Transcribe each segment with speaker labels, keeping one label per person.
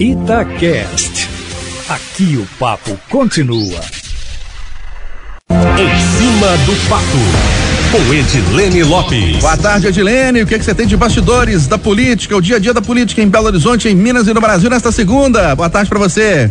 Speaker 1: Itacast. Aqui o papo continua.
Speaker 2: Em cima do papo, com Edilene Lopes.
Speaker 3: Boa tarde, Edilene. O que, é que você tem de bastidores da política, o dia a dia da política em Belo Horizonte, em Minas e no Brasil nesta segunda? Boa tarde para você.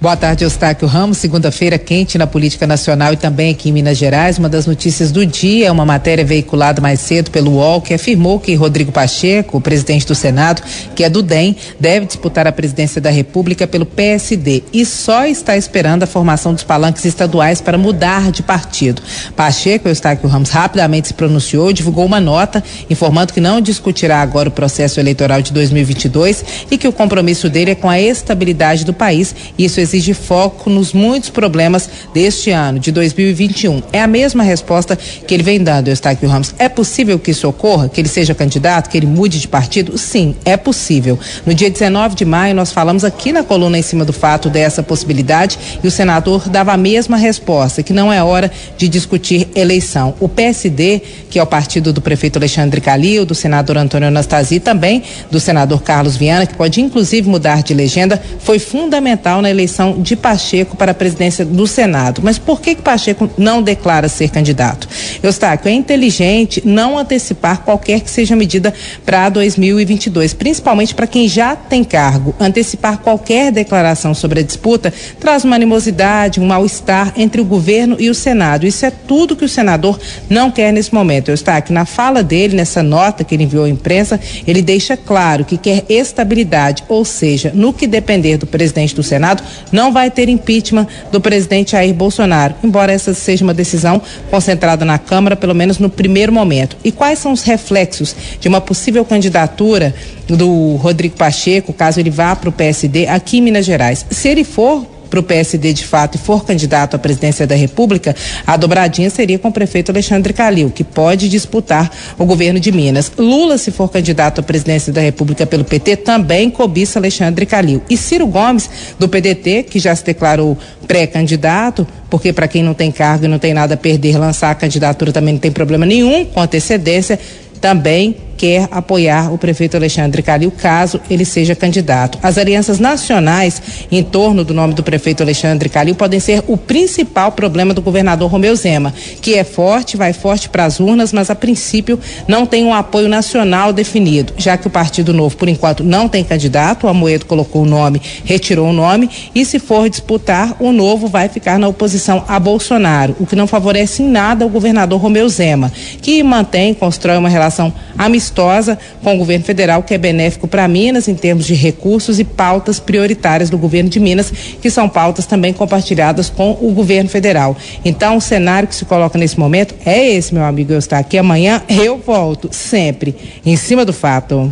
Speaker 4: Boa tarde, Eustáquio Ramos. Segunda-feira quente na política nacional e também aqui em Minas Gerais. Uma das notícias do dia é uma matéria veiculada mais cedo pelo UOL que afirmou que Rodrigo Pacheco, o presidente do Senado, que é do DEM, deve disputar a presidência da República pelo PSD e só está esperando a formação dos palanques estaduais para mudar de partido. Pacheco, Eustáquio Ramos, rapidamente se pronunciou divulgou uma nota informando que não discutirá agora o processo eleitoral de 2022 e que o compromisso dele é com a estabilidade do país. Isso exige foco nos muitos problemas deste ano, de 2021. É a mesma resposta que ele vem dando, Eustáquio Ramos. É possível que isso ocorra, que ele seja candidato, que ele mude de partido? Sim, é possível. No dia 19 de maio, nós falamos aqui na coluna em cima do fato dessa possibilidade e o senador dava a mesma resposta, que não é hora de discutir eleição. O PSD, que é o partido do prefeito Alexandre Calil, do senador Antônio Anastasi, também do senador Carlos Viana, que pode inclusive mudar de legenda, foi fundamental na eleição eleição de Pacheco para a presidência do Senado. Mas por que, que Pacheco não declara ser candidato? Eustáquio, é inteligente não antecipar qualquer que seja medida para 2022, principalmente para quem já tem cargo. Antecipar qualquer declaração sobre a disputa traz uma animosidade, um mal-estar entre o governo e o Senado. Isso é tudo que o senador não quer nesse momento. Eustáquio, na fala dele, nessa nota que ele enviou à imprensa, ele deixa claro que quer estabilidade, ou seja, no que depender do presidente do Senado, não vai ter impeachment do presidente Jair Bolsonaro, embora essa seja uma decisão concentrada na Câmara, pelo menos no primeiro momento. E quais são os reflexos de uma possível candidatura do Rodrigo Pacheco, caso ele vá para o PSD aqui em Minas Gerais? Se ele for para o PSD de fato e for candidato à presidência da República, a dobradinha seria com o prefeito Alexandre Calil, que pode disputar o governo de Minas. Lula, se for candidato à presidência da República pelo PT, também cobiça Alexandre Calil. E Ciro Gomes, do PDT, que já se declarou pré-candidato, porque para quem não tem cargo e não tem nada a perder, lançar a candidatura também não tem problema nenhum, com antecedência, também quer apoiar o prefeito Alexandre Calil caso ele seja candidato. As alianças nacionais em torno do nome do prefeito Alexandre Calil podem ser o principal problema do governador Romeu Zema, que é forte, vai forte para as urnas, mas a princípio não tem um apoio nacional definido, já que o Partido Novo, por enquanto, não tem candidato, o Amoedo colocou o nome, retirou o nome, e se for disputar, o Novo vai ficar na oposição a Bolsonaro, o que não favorece em nada o governador Romeu Zema, que mantém, constrói uma relação amistosa com o governo federal, que é benéfico para Minas em termos de recursos e pautas prioritárias do governo de Minas, que são pautas também compartilhadas com o governo federal. Então, o cenário que se coloca nesse momento é esse, meu amigo. Eu estou aqui amanhã, eu volto sempre em cima do fato.